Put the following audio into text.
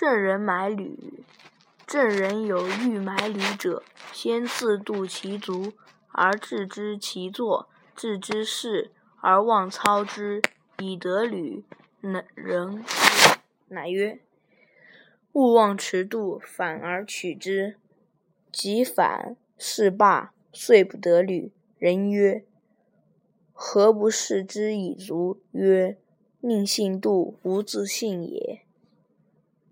郑人买履，郑人有欲买履者，先自度其足，而置之其坐，置之事，而忘操之，以得履。乃人乃曰：“勿忘持度，反而取之。”及反，是罢，遂不得履。人曰：“何不视之以足？”曰：“宁信度，无自信也。”